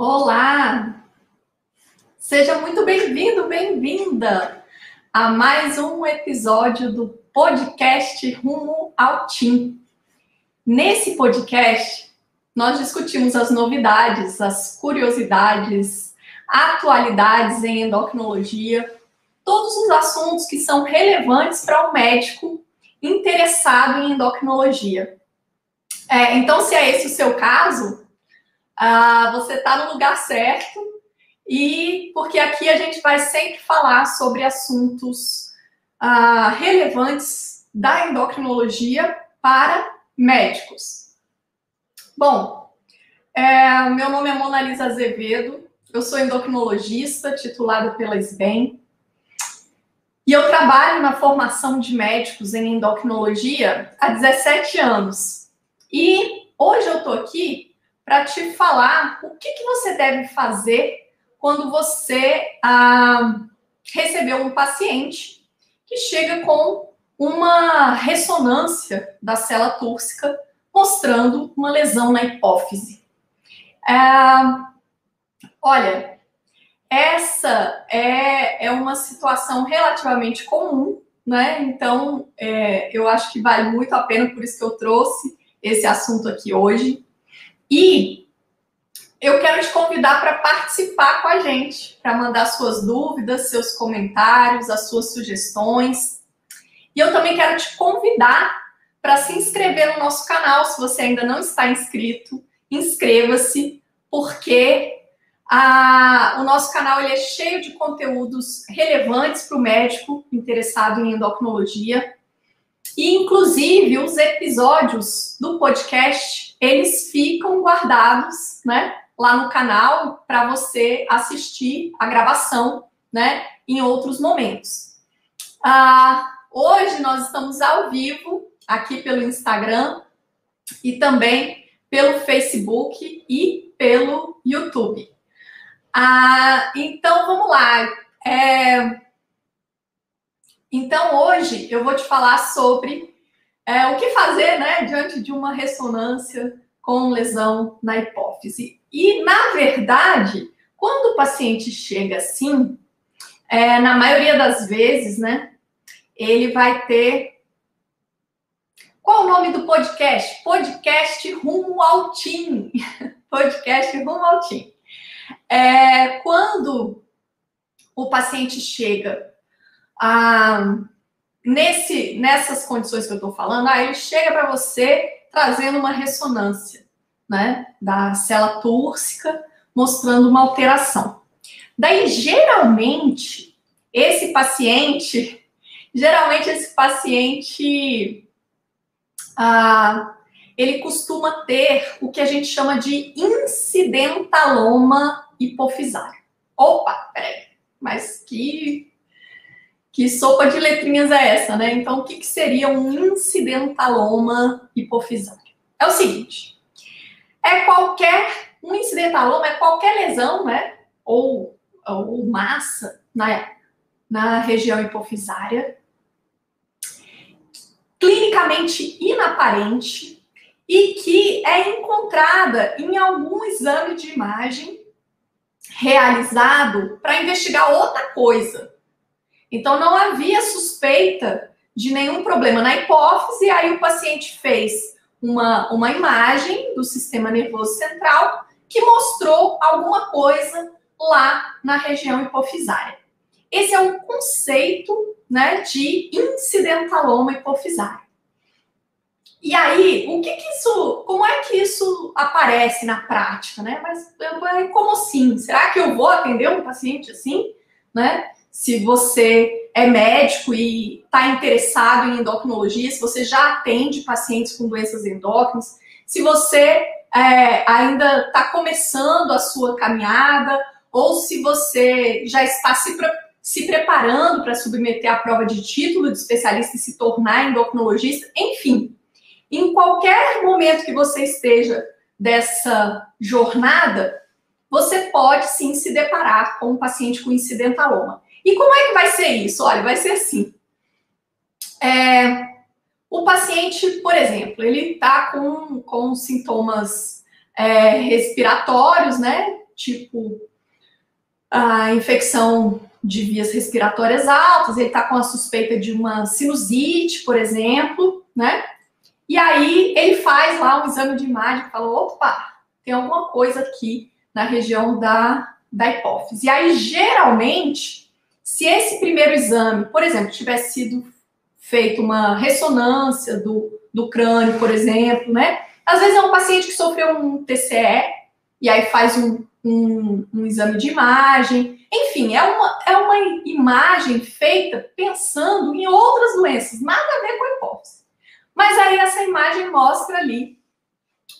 Olá! Seja muito bem-vindo, bem-vinda a mais um episódio do podcast Rumo ao Tim. Nesse podcast, nós discutimos as novidades, as curiosidades, atualidades em endocrinologia, todos os assuntos que são relevantes para o um médico interessado em endocrinologia. É, então, se é esse o seu caso, ah, você está no lugar certo e porque aqui a gente vai sempre falar sobre assuntos ah, relevantes da endocrinologia para médicos. Bom, é, meu nome é Mona Lisa Azevedo, eu sou endocrinologista titulada pela SBEM e eu trabalho na formação de médicos em endocrinologia há 17 anos. E hoje eu estou aqui para te falar o que, que você deve fazer quando você ah, recebeu um paciente que chega com uma ressonância da célula túrcica mostrando uma lesão na hipófise. Ah, olha, essa é, é uma situação relativamente comum, né? Então, é, eu acho que vale muito a pena, por isso que eu trouxe esse assunto aqui hoje. E eu quero te convidar para participar com a gente, para mandar suas dúvidas, seus comentários, as suas sugestões. E eu também quero te convidar para se inscrever no nosso canal, se você ainda não está inscrito, inscreva-se, porque a, o nosso canal ele é cheio de conteúdos relevantes para o médico interessado em endocrinologia. E, inclusive, os episódios do podcast eles ficam guardados, né, lá no canal para você assistir a gravação, né, em outros momentos. Ah, hoje nós estamos ao vivo aqui pelo Instagram e também pelo Facebook e pelo YouTube. Ah, então vamos lá. É... Então hoje eu vou te falar sobre é, o que fazer né, diante de uma ressonância com lesão na hipófise? E, na verdade, quando o paciente chega assim, é, na maioria das vezes, né, ele vai ter. Qual o nome do podcast? Podcast Rumo ao Tim. podcast Rumo ao Tim. É, quando o paciente chega a nesse, nessas condições que eu estou falando, aí ele chega para você trazendo uma ressonância, né, da célula túrcica, mostrando uma alteração. Daí, geralmente, esse paciente, geralmente esse paciente, ah, ele costuma ter o que a gente chama de incidentaloma hipofisário. Opa, peraí, mas que que sopa de letrinhas é essa, né? Então, o que, que seria um incidentaloma hipofisário? É o seguinte: é qualquer, um incidentaloma é qualquer lesão, né? Ou, ou massa na, na região hipofisária, clinicamente inaparente e que é encontrada em algum exame de imagem realizado para investigar outra coisa. Então não havia suspeita de nenhum problema na hipófise, aí o paciente fez uma, uma imagem do sistema nervoso central que mostrou alguma coisa lá na região hipofisária. Esse é o conceito né, de incidentaloma hipofisário. E aí, o que, que, isso, como é que isso aparece na prática, né? Mas como assim? Será que eu vou atender um paciente assim, né? Se você é médico e está interessado em endocrinologia, se você já atende pacientes com doenças endócrinas, se você é, ainda está começando a sua caminhada, ou se você já está se, se preparando para submeter a prova de título de especialista e se tornar endocrinologista, enfim, em qualquer momento que você esteja dessa jornada, você pode sim se deparar com um paciente com incidentaloma. E como é que vai ser isso? Olha, vai ser assim. É, o paciente, por exemplo, ele está com, com sintomas é, respiratórios, né? Tipo a infecção de vias respiratórias altas, ele está com a suspeita de uma sinusite, por exemplo, né? E aí ele faz lá um exame de imagem e fala: opa, tem alguma coisa aqui na região da, da hipófise. E aí, geralmente, se esse primeiro exame, por exemplo, tivesse sido feito uma ressonância do, do crânio, por exemplo, né? Às vezes é um paciente que sofreu um TCE e aí faz um, um, um exame de imagem. Enfim, é uma, é uma imagem feita pensando em outras doenças, nada a ver com a hipófise. Mas aí essa imagem mostra ali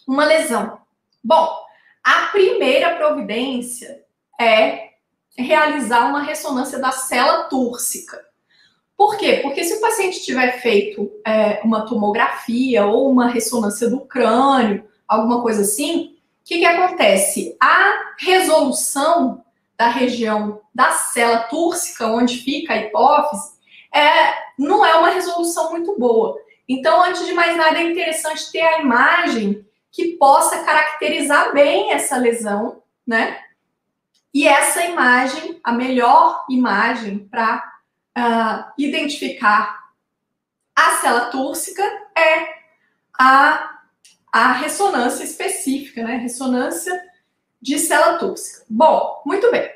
uma lesão. Bom, a primeira providência é realizar uma ressonância da célula túrcica. Por quê? Porque se o paciente tiver feito é, uma tomografia ou uma ressonância do crânio, alguma coisa assim, o que, que acontece? A resolução da região da célula túrcica, onde fica a hipófise, é, não é uma resolução muito boa. Então, antes de mais nada, é interessante ter a imagem que possa caracterizar bem essa lesão, né? E essa imagem, a melhor imagem para uh, identificar a célula túrcica é a, a ressonância específica, né? Ressonância de célula túrcica. Bom, muito bem.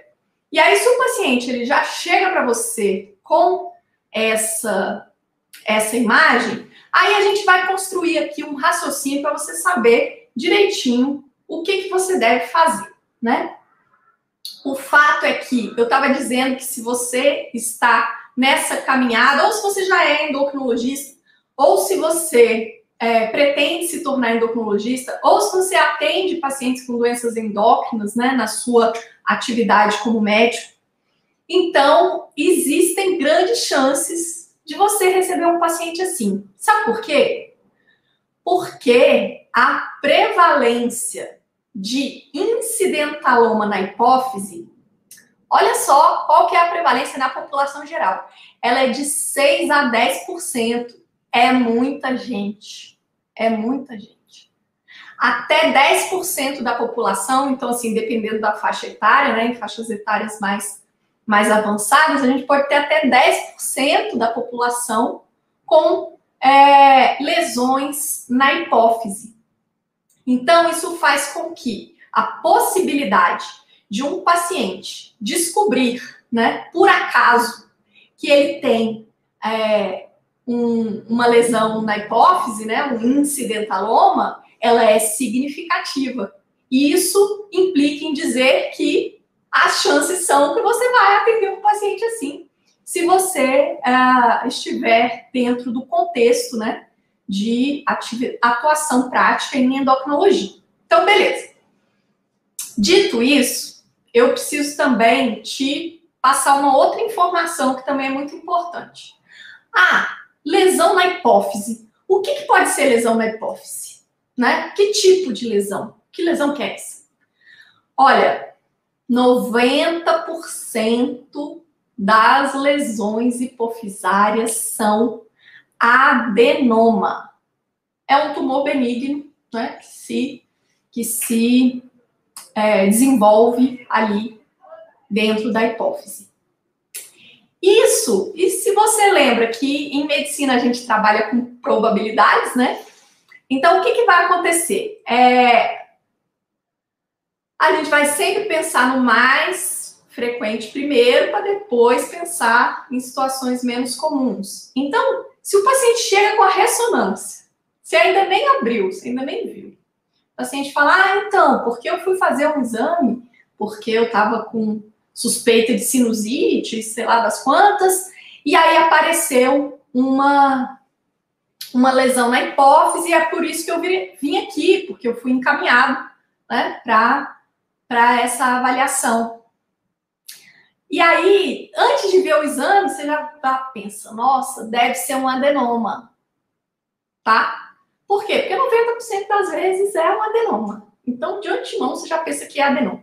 E aí, se o paciente ele já chega para você com essa, essa imagem, aí a gente vai construir aqui um raciocínio para você saber direitinho o que, que você deve fazer, né? O fato é que eu estava dizendo que se você está nessa caminhada, ou se você já é endocrinologista, ou se você é, pretende se tornar endocrinologista, ou se você atende pacientes com doenças endócrinas, né, na sua atividade como médico, então existem grandes chances de você receber um paciente assim. Sabe por quê? Porque a prevalência de incidentaloma na hipófise Olha só qual que é a prevalência na população geral. Ela é de 6 a 10%. É muita gente. É muita gente. Até 10% da população, então assim, dependendo da faixa etária, né, em faixas etárias mais mais avançadas, a gente pode ter até 10% da população com é, lesões na hipófise. Então, isso faz com que a possibilidade de um paciente descobrir, né, por acaso, que ele tem é, um, uma lesão na hipófise, né, um incidentaloma, ela é significativa. E isso implica em dizer que as chances são que você vai atender um paciente assim, se você uh, estiver dentro do contexto, né, de atuação prática em endocrinologia. Então, beleza. Dito isso, eu preciso também te passar uma outra informação que também é muito importante. Ah, lesão na hipófise. O que, que pode ser lesão na hipófise? Né? Que tipo de lesão? Que lesão que é essa? Olha, 90% das lesões hipofisárias são adenoma. É um tumor benigno, né? Que se, que se é, desenvolve ali dentro da hipófise. Isso, e se você lembra que em medicina a gente trabalha com probabilidades, né? Então, o que, que vai acontecer? É, a gente vai sempre pensar no mais frequente primeiro, para depois pensar em situações menos comuns. Então, se o paciente chega com a ressonância, você ainda nem abriu, você ainda nem viu, o paciente fala: Ah, então, porque eu fui fazer um exame, porque eu estava com suspeita de sinusite, sei lá das quantas, e aí apareceu uma uma lesão na hipófise, e é por isso que eu vim aqui, porque eu fui encaminhado né, para essa avaliação. E aí, antes de ver o exame, você já pensa, nossa, deve ser um adenoma, tá? Por quê? Porque 90% das vezes é um adenoma. Então, de antemão, você já pensa que é adenoma.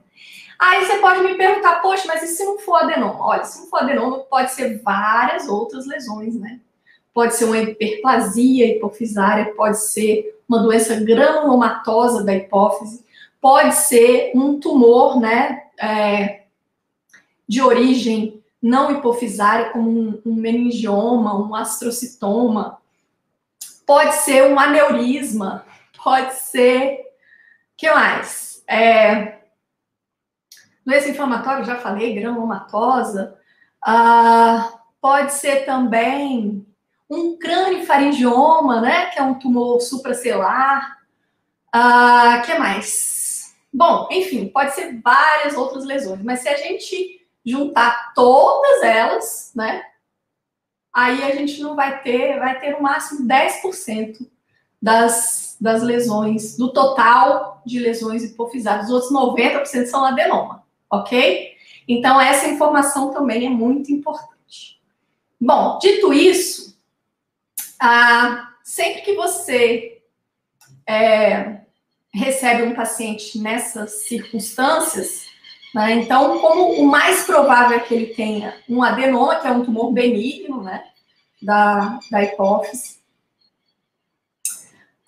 Aí você pode me perguntar, poxa, mas e se não for adenoma? Olha, se não for adenoma, pode ser várias outras lesões, né? Pode ser uma hiperplasia hipofisária, pode ser uma doença granulomatosa da hipófise, pode ser um tumor, né, é, de origem não hipofisária, como um, um meningioma, um astrocitoma, pode ser um aneurisma, pode ser. que mais? É, doença inflamatória, já falei, granulomatosa. Ah, pode ser também um crânio-faringioma, né? Que é um tumor supracelular. Ah, que mais? Bom, enfim, pode ser várias outras lesões, mas se a gente juntar todas elas, né? Aí a gente não vai ter, vai ter no máximo 10% das, das lesões, do total de lesões hipofisárias. Os outros 90% são adenoma, ok? Então, essa informação também é muito importante. Bom, dito isso, ah, sempre que você é, recebe um paciente nessas circunstâncias, né, então, como o mais provável é que ele tenha um adenoma, que é um tumor benigno, né, da, da hipófise,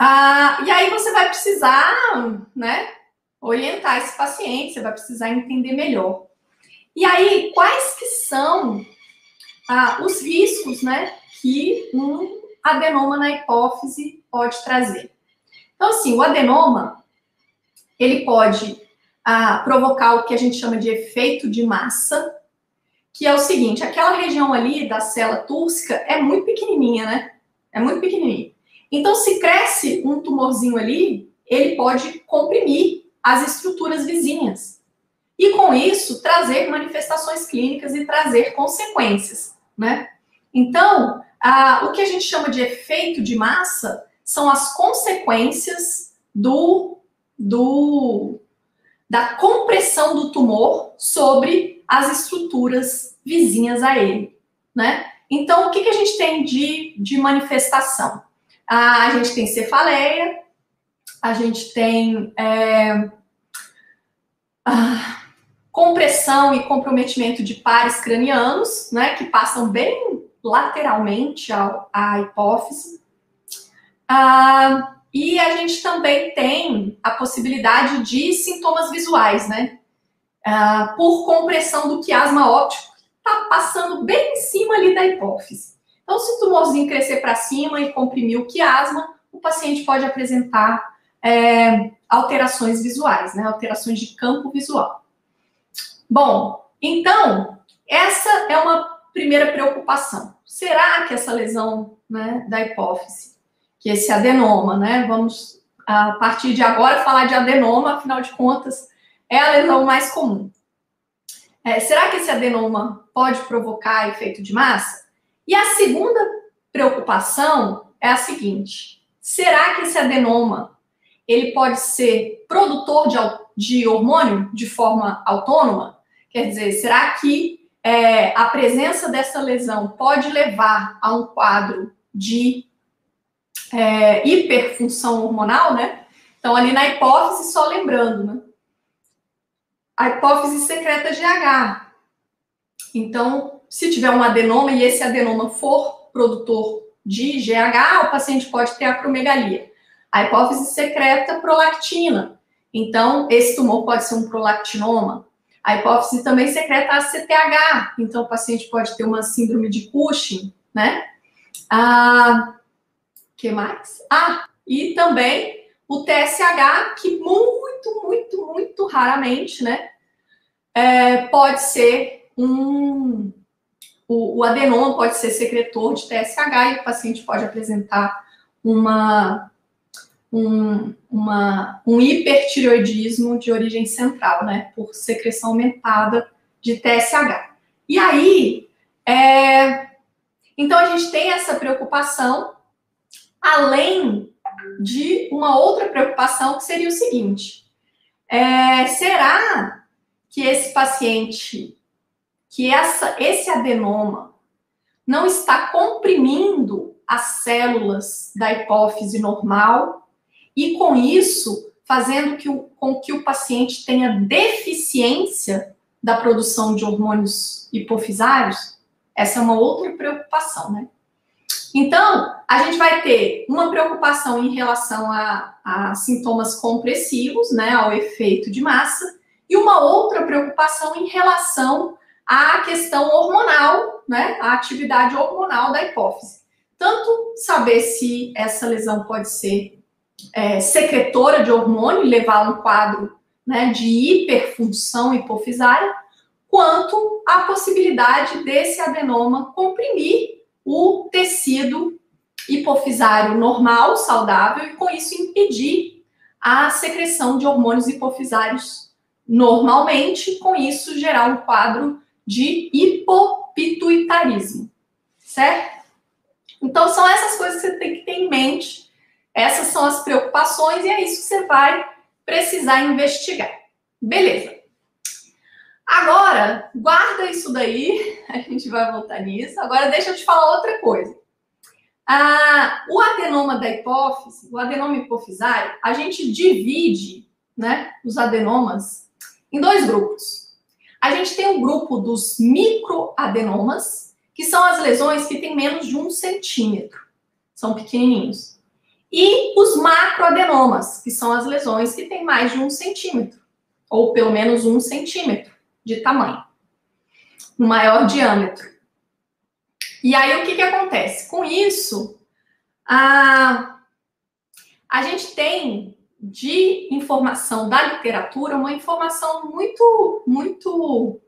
ah, e aí você vai precisar, né, orientar esse paciente, você vai precisar entender melhor. E aí, quais que são ah, os riscos, né, que um adenoma na hipófise pode trazer. Então, assim, o adenoma, ele pode ah, provocar o que a gente chama de efeito de massa, que é o seguinte, aquela região ali da célula túrcica é muito pequenininha, né? É muito pequenininha. Então, se cresce um tumorzinho ali, ele pode comprimir as estruturas vizinhas. E com isso, trazer manifestações clínicas e trazer consequências, né? Então, ah, o que a gente chama de efeito de massa são as consequências do, do da compressão do tumor sobre as estruturas vizinhas a ele, né? Então, o que, que a gente tem de, de manifestação? Ah, a gente tem cefaleia, a gente tem é, ah, compressão e comprometimento de pares cranianos, né, que passam bem lateralmente ao, à hipófise. Ah, e a gente também tem a possibilidade de sintomas visuais, né? Ah, por compressão do quiasma óptico, está passando bem em cima ali da hipófise. Então, se o tumorzinho crescer para cima e comprimir o quiasma, o paciente pode apresentar é, alterações visuais, né? Alterações de campo visual. Bom, então, essa é uma primeira preocupação. Será que essa lesão né, da hipófise, que esse adenoma, né? Vamos, a partir de agora, falar de adenoma, afinal de contas, é a lesão mais comum. É, será que esse adenoma pode provocar efeito de massa? E a segunda preocupação é a seguinte: será que esse adenoma ele pode ser produtor de, de hormônio de forma autônoma? Quer dizer, será que é, a presença dessa lesão pode levar a um quadro de é, hiperfunção hormonal, né? Então, ali na hipófise, só lembrando, né? A hipófise secreta GH. Então, se tiver um adenoma e esse adenoma for produtor de GH, o paciente pode ter acromegalia. A hipófise secreta prolactina. Então, esse tumor pode ser um prolactinoma. A hipófise também secreta ACTH, então o paciente pode ter uma síndrome de Cushing, né? Ah, que mais? Ah, e também o TSH, que muito, muito, muito raramente, né? É, pode ser um. O, o adenoma pode ser secretor de TSH e o paciente pode apresentar uma um, uma, um hipertireoidismo de origem central, né? Por secreção aumentada de TSH. E aí, é, então a gente tem essa preocupação, além de uma outra preocupação que seria o seguinte: é, será que esse paciente, que essa, esse adenoma não está comprimindo as células da hipófise normal e com isso fazendo que o, com que o paciente tenha deficiência da produção de hormônios hipofisários, essa é uma outra preocupação, né? Então, a gente vai ter uma preocupação em relação a, a sintomas compressivos, né, ao efeito de massa, e uma outra preocupação em relação à questão hormonal, né, à atividade hormonal da hipófise. Tanto saber se essa lesão pode ser é, secretora de hormônio e levar um quadro né, de hiperfunção hipofisária, quanto a possibilidade desse adenoma comprimir o tecido hipofisário normal, saudável, e com isso impedir a secreção de hormônios hipofisários normalmente, com isso gerar um quadro de hipopituitarismo, certo? Então são essas coisas que você tem que ter em mente. Essas são as preocupações e é isso que você vai precisar investigar. Beleza. Agora, guarda isso daí, a gente vai voltar nisso. Agora, deixa eu te falar outra coisa. Ah, o adenoma da hipófise, o adenoma hipofisário, a gente divide né, os adenomas em dois grupos. A gente tem o um grupo dos microadenomas, que são as lesões que têm menos de um centímetro, são pequenininhos. E os macroadenomas, que são as lesões que têm mais de um centímetro, ou pelo menos um centímetro de tamanho, um maior diâmetro. E aí o que, que acontece? Com isso, a, a gente tem de informação da literatura uma informação muito, muito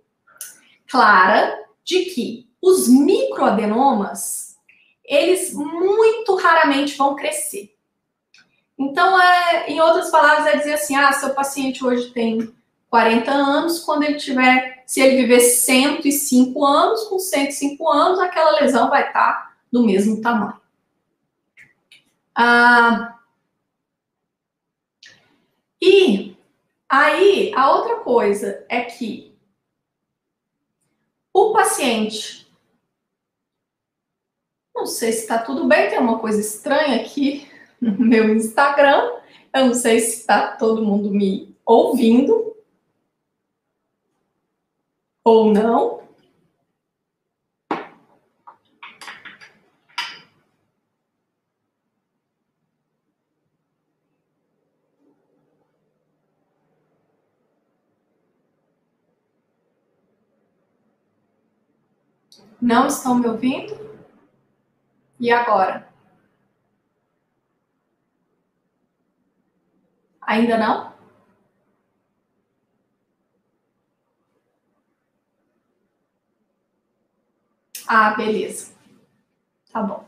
clara de que os microadenomas, eles muito raramente vão crescer. Então, é, em outras palavras, é dizer assim: ah, seu paciente hoje tem 40 anos, quando ele tiver, se ele viver 105 anos, com 105 anos, aquela lesão vai estar do mesmo tamanho. Ah, e aí, a outra coisa é que o paciente. Não sei se está tudo bem, tem uma coisa estranha aqui no meu Instagram. Eu não sei se está todo mundo me ouvindo ou não. Não estão me ouvindo? E agora? Ainda não? Ah, beleza. Tá bom.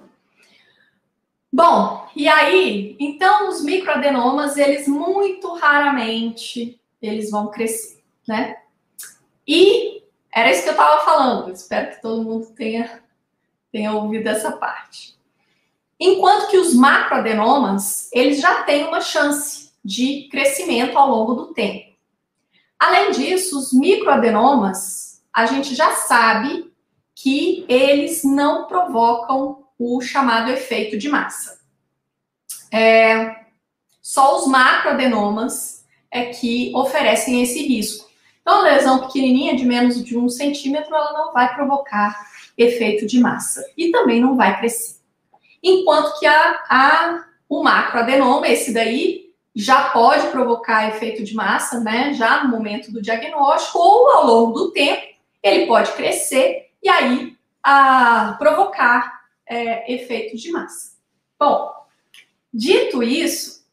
Bom, e aí, então os microadenomas, eles muito raramente eles vão crescer, né? E era isso que eu estava falando. Espero que todo mundo tenha, tenha ouvido essa parte. Enquanto que os macroadenomas, eles já têm uma chance de crescimento ao longo do tempo. Além disso, os microadenomas, a gente já sabe que eles não provocam o chamado efeito de massa. É, só os macroadenomas é que oferecem esse risco. Então, a lesão pequenininha de menos de um centímetro, ela não vai provocar efeito de massa e também não vai crescer. Enquanto que a, a, o macroadenoma, esse daí, já pode provocar efeito de massa, né? Já no momento do diagnóstico ou ao longo do tempo, ele pode crescer e aí a provocar é, efeito de massa. Bom, dito isso,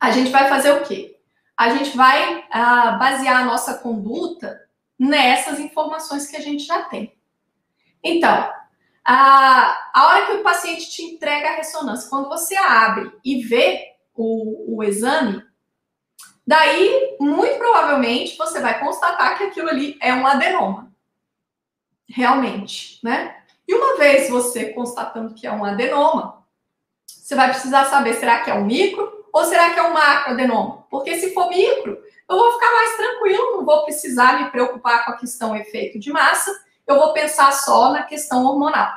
a gente vai fazer o quê? A gente vai a, basear a nossa conduta nessas informações que a gente já tem. Então, a, a hora que o paciente te entrega a ressonância, quando você abre e vê o, o exame, daí, muito provavelmente, você vai constatar que aquilo ali é um adenoma realmente, né? E uma vez você constatando que é um adenoma, você vai precisar saber, será que é um micro ou será que é um macroadenoma? Porque se for micro, eu vou ficar mais tranquilo, não vou precisar me preocupar com a questão efeito de massa, eu vou pensar só na questão hormonal.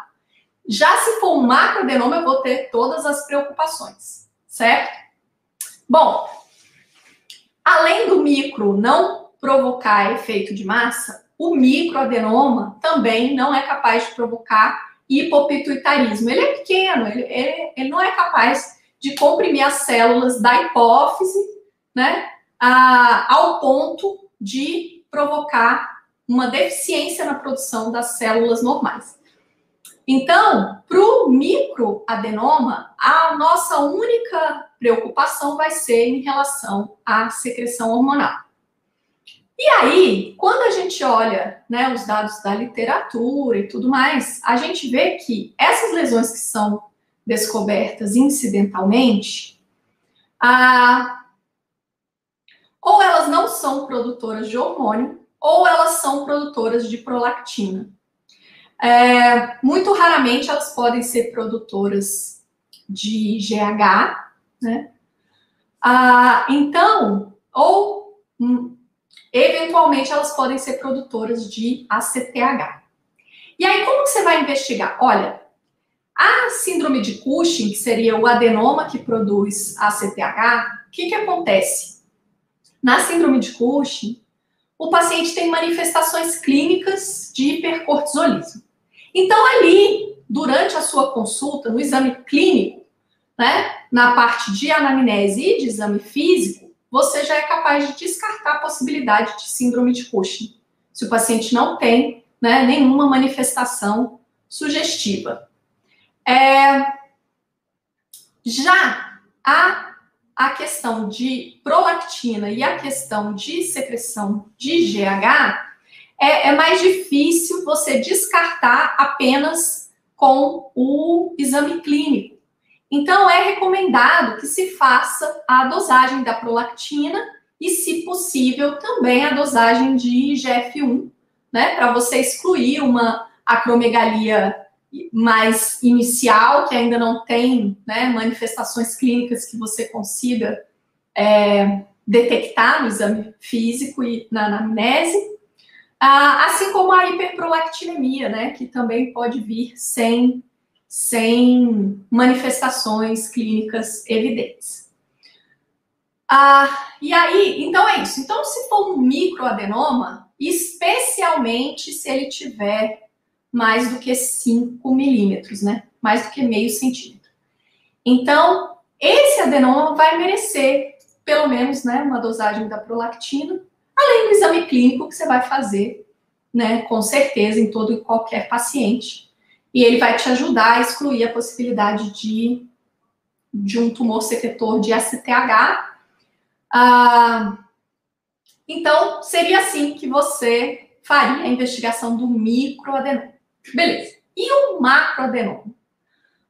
Já se for um macroadenoma, eu vou ter todas as preocupações, certo? Bom, além do micro não provocar efeito de massa, o microadenoma também não é capaz de provocar hipopituitarismo. Ele é pequeno, ele, ele, ele não é capaz de comprimir as células da hipófise, né, a, ao ponto de provocar uma deficiência na produção das células normais. Então, para o microadenoma, a nossa única preocupação vai ser em relação à secreção hormonal. E aí, quando a gente olha né, os dados da literatura e tudo mais, a gente vê que essas lesões que são descobertas incidentalmente, a, ou elas não são produtoras de hormônio, ou elas são produtoras de prolactina. É, muito raramente elas podem ser produtoras de GH, né? Ah, então, ou hum, Eventualmente, elas podem ser produtoras de ACTH. E aí, como que você vai investigar? Olha, a síndrome de Cushing, que seria o adenoma que produz ACTH, o que, que acontece? Na síndrome de Cushing, o paciente tem manifestações clínicas de hipercortisolismo. Então, ali, durante a sua consulta, no exame clínico, né, na parte de anamnese e de exame físico, você já é capaz de descartar a possibilidade de síndrome de Cushing, se o paciente não tem né, nenhuma manifestação sugestiva. É, já a, a questão de prolactina e a questão de secreção de GH é, é mais difícil você descartar apenas com o exame clínico. Então, é recomendado que se faça a dosagem da prolactina e, se possível, também a dosagem de IGF-1, né, para você excluir uma acromegalia mais inicial, que ainda não tem né, manifestações clínicas que você consiga é, detectar no exame físico e na anamnese, ah, assim como a hiperprolactinemia, né, que também pode vir sem sem manifestações clínicas evidentes. Ah, e aí, então é isso. Então, se for um microadenoma, especialmente se ele tiver mais do que 5 milímetros, né? Mais do que meio centímetro. Então, esse adenoma vai merecer pelo menos né, uma dosagem da prolactina, além do exame clínico que você vai fazer, né, com certeza, em todo e qualquer paciente e ele vai te ajudar a excluir a possibilidade de, de um tumor secretor de STH. Ah, então, seria assim que você faria a investigação do microadenoma. Beleza. E o macroadenoma?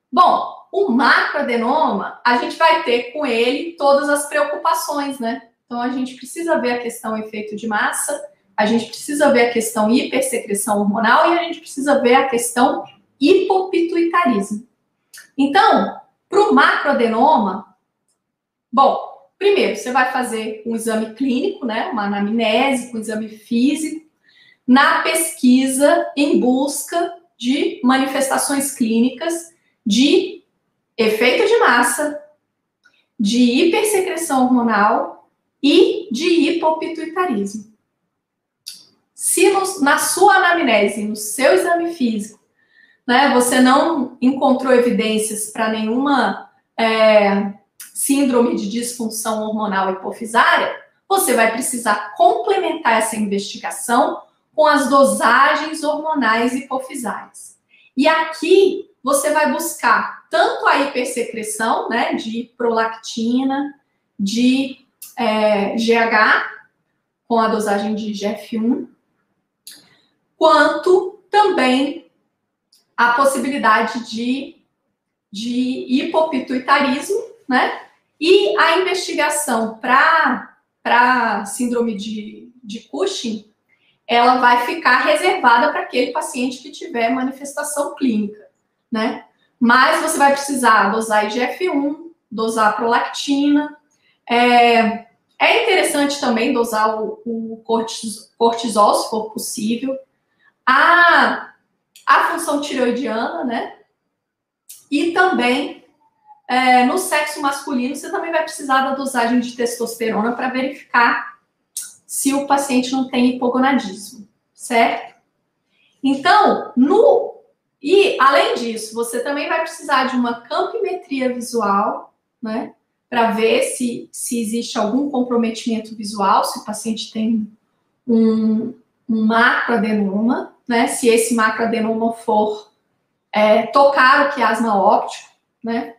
Bom, o macroadenoma, a gente vai ter com ele todas as preocupações, né? Então, a gente precisa ver a questão efeito de massa, a gente precisa ver a questão hipersecreção hormonal e a gente precisa ver a questão hipopituitarismo. Então, para o macroadenoma, bom, primeiro você vai fazer um exame clínico, né, uma anamnese, um exame físico, na pesquisa em busca de manifestações clínicas de efeito de massa, de hipersecreção hormonal e de hipopituitarismo. Se no, na sua anamnese, no seu exame físico, né, você não encontrou evidências para nenhuma é, síndrome de disfunção hormonal hipofisária, você vai precisar complementar essa investigação com as dosagens hormonais hipofisárias. E aqui você vai buscar tanto a hipersecreção, né, de prolactina, de é, GH, com a dosagem de GF1, quanto também a possibilidade de, de hipopituitarismo, né? E a investigação para síndrome de, de Cushing, ela vai ficar reservada para aquele paciente que tiver manifestação clínica, né? Mas você vai precisar dosar IGF-1, dosar prolactina. É, é interessante também dosar o, o cortisol, se for possível. A a função tiroidiana, né? E também é, no sexo masculino, você também vai precisar da dosagem de testosterona para verificar se o paciente não tem hipogonadismo, certo? Então, no E, além disso, você também vai precisar de uma campimetria visual, né? Para ver se, se existe algum comprometimento visual, se o paciente tem um, um macroadenoma, né? Se esse macroadenoma for é, tocar o quiasma óptico, né?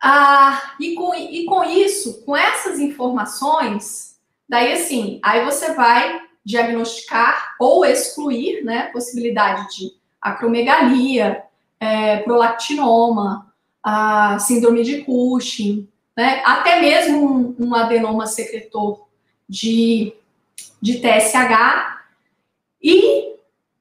Ah, e, com, e com isso, com essas informações, daí assim, aí você vai diagnosticar ou excluir, né, possibilidade de acromegalia, é, prolactinoma, a síndrome de Cushing, né, até mesmo um, um adenoma secretor de, de TSH e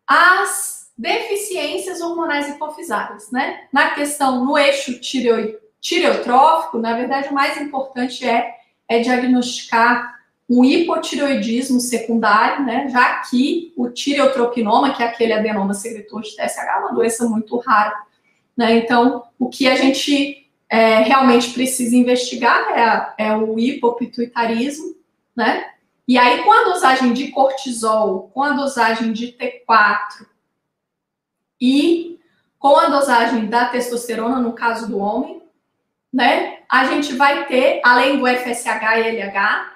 as deficiências hormonais hipofisárias, né? Na questão no eixo tireoide tireotrófico, na verdade, o mais importante é, é diagnosticar um hipotireoidismo secundário, né? Já que o tireotropinoma, que é aquele adenoma secretor de TSH, é uma doença muito rara, né? Então, o que a gente é, realmente precisa investigar é, é o hipopituitarismo, né? E aí, com a dosagem de cortisol, com a dosagem de T4 e com a dosagem da testosterona, no caso do homem, né? A gente vai ter, além do FSH e LH,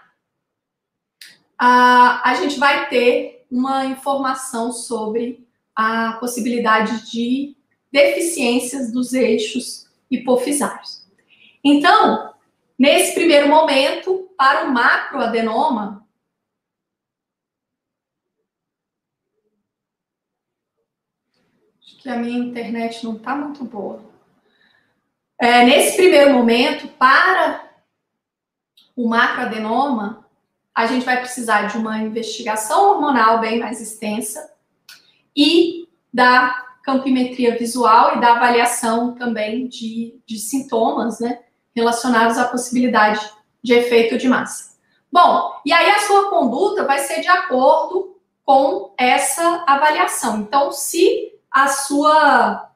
a, a gente vai ter uma informação sobre a possibilidade de deficiências dos eixos hipofisários. Então, nesse primeiro momento, para o macroadenoma, que a minha internet não está muito boa. É, nesse primeiro momento, para o macroadenoma, a gente vai precisar de uma investigação hormonal bem mais extensa e da campimetria visual e da avaliação também de, de sintomas, né, relacionados à possibilidade de efeito de massa. Bom, e aí a sua conduta vai ser de acordo com essa avaliação. Então, se a sua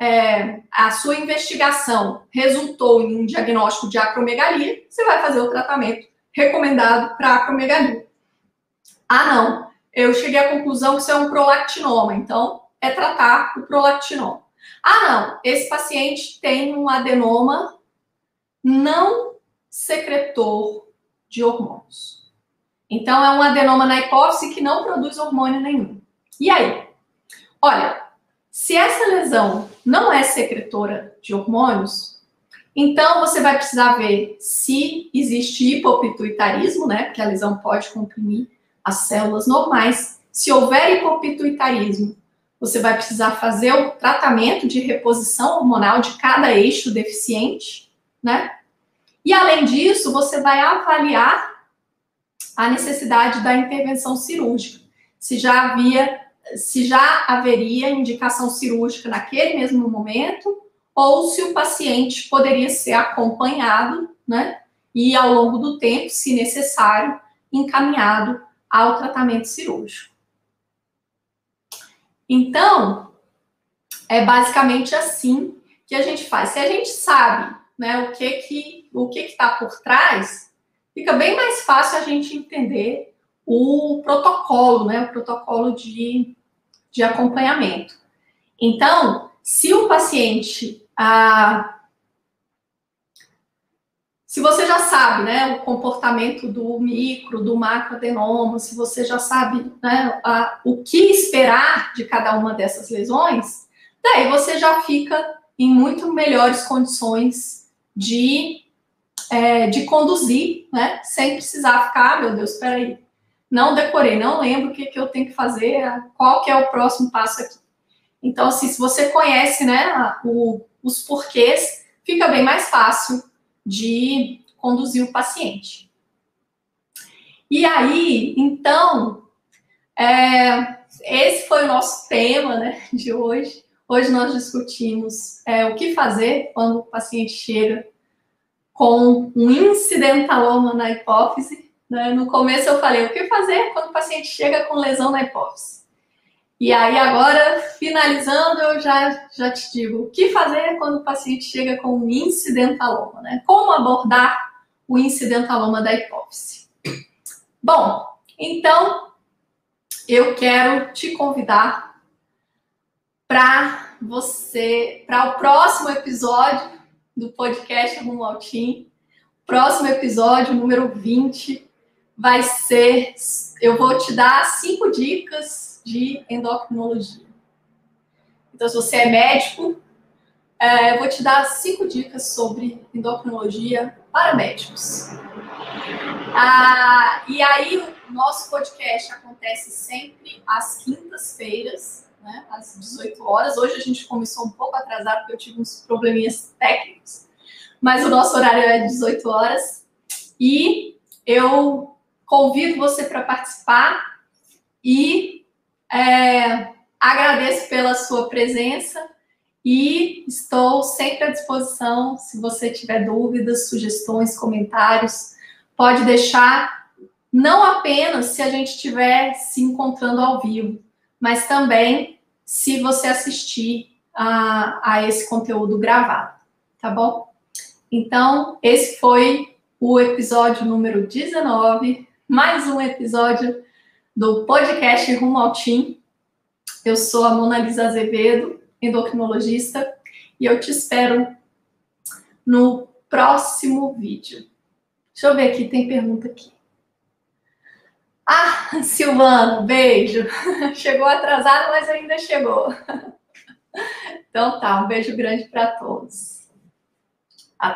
é, a sua investigação resultou em um diagnóstico de acromegalia, você vai fazer o tratamento recomendado para acromegalia. Ah, não, eu cheguei à conclusão que isso é um prolactinoma, então é tratar o prolactinoma. Ah, não, esse paciente tem um adenoma não secretor de hormônios. Então, é um adenoma na hipófise que não produz hormônio nenhum. E aí? Olha, se essa lesão não é secretora de hormônios, então você vai precisar ver se existe hipopituitarismo, né? Porque a lesão pode comprimir as células normais. Se houver hipopituitarismo, você vai precisar fazer o tratamento de reposição hormonal de cada eixo deficiente, né? E além disso, você vai avaliar a necessidade da intervenção cirúrgica. Se já havia se já haveria indicação cirúrgica naquele mesmo momento ou se o paciente poderia ser acompanhado, né? E ao longo do tempo, se necessário, encaminhado ao tratamento cirúrgico. Então, é basicamente assim que a gente faz. Se a gente sabe, né, o que que o que está por trás, fica bem mais fácil a gente entender o protocolo, né, o protocolo de de acompanhamento. Então, se o paciente. Ah, se você já sabe né, o comportamento do micro, do macroadenoma, se você já sabe né, a, o que esperar de cada uma dessas lesões, daí você já fica em muito melhores condições de, é, de conduzir, né, sem precisar ficar, ah, meu Deus, espera aí, não decorei, não lembro o que, que eu tenho que fazer, qual que é o próximo passo aqui. Então, assim, se você conhece, né, o, os porquês, fica bem mais fácil de conduzir o paciente. E aí, então, é, esse foi o nosso tema, né, de hoje. Hoje nós discutimos é, o que fazer quando o paciente chega com um incidentaloma na hipófise né? No começo eu falei o que fazer quando o paciente chega com lesão na hipófise. E aí agora, finalizando, eu já, já te digo o que fazer quando o paciente chega com um incidentaloma, né? Como abordar o incidentaloma da hipófise. Bom, então eu quero te convidar para você, para o próximo episódio do podcast Rumo ao Team. Próximo episódio, número 20, vai ser. Eu vou te dar cinco dicas de endocrinologia. Então, se você é médico, é, eu vou te dar cinco dicas sobre endocrinologia para médicos. Ah, e aí, o nosso podcast acontece sempre às quintas-feiras, né, às 18 horas. Hoje a gente começou um pouco atrasado porque eu tive uns probleminhas técnicos, mas o nosso horário é 18 horas. E eu convido você para participar e é, agradeço pela sua presença e estou sempre à disposição. Se você tiver dúvidas, sugestões, comentários, pode deixar. Não apenas se a gente estiver se encontrando ao vivo, mas também se você assistir a, a esse conteúdo gravado, tá bom? Então, esse foi o episódio número 19, mais um episódio do podcast Rumo ao Team. Eu sou a Mona Lisa Azevedo, endocrinologista, e eu te espero no próximo vídeo. Deixa eu ver aqui, tem pergunta aqui. Ah, Silvano, beijo. Chegou atrasado, mas ainda chegou. Então tá, um beijo grande para todos.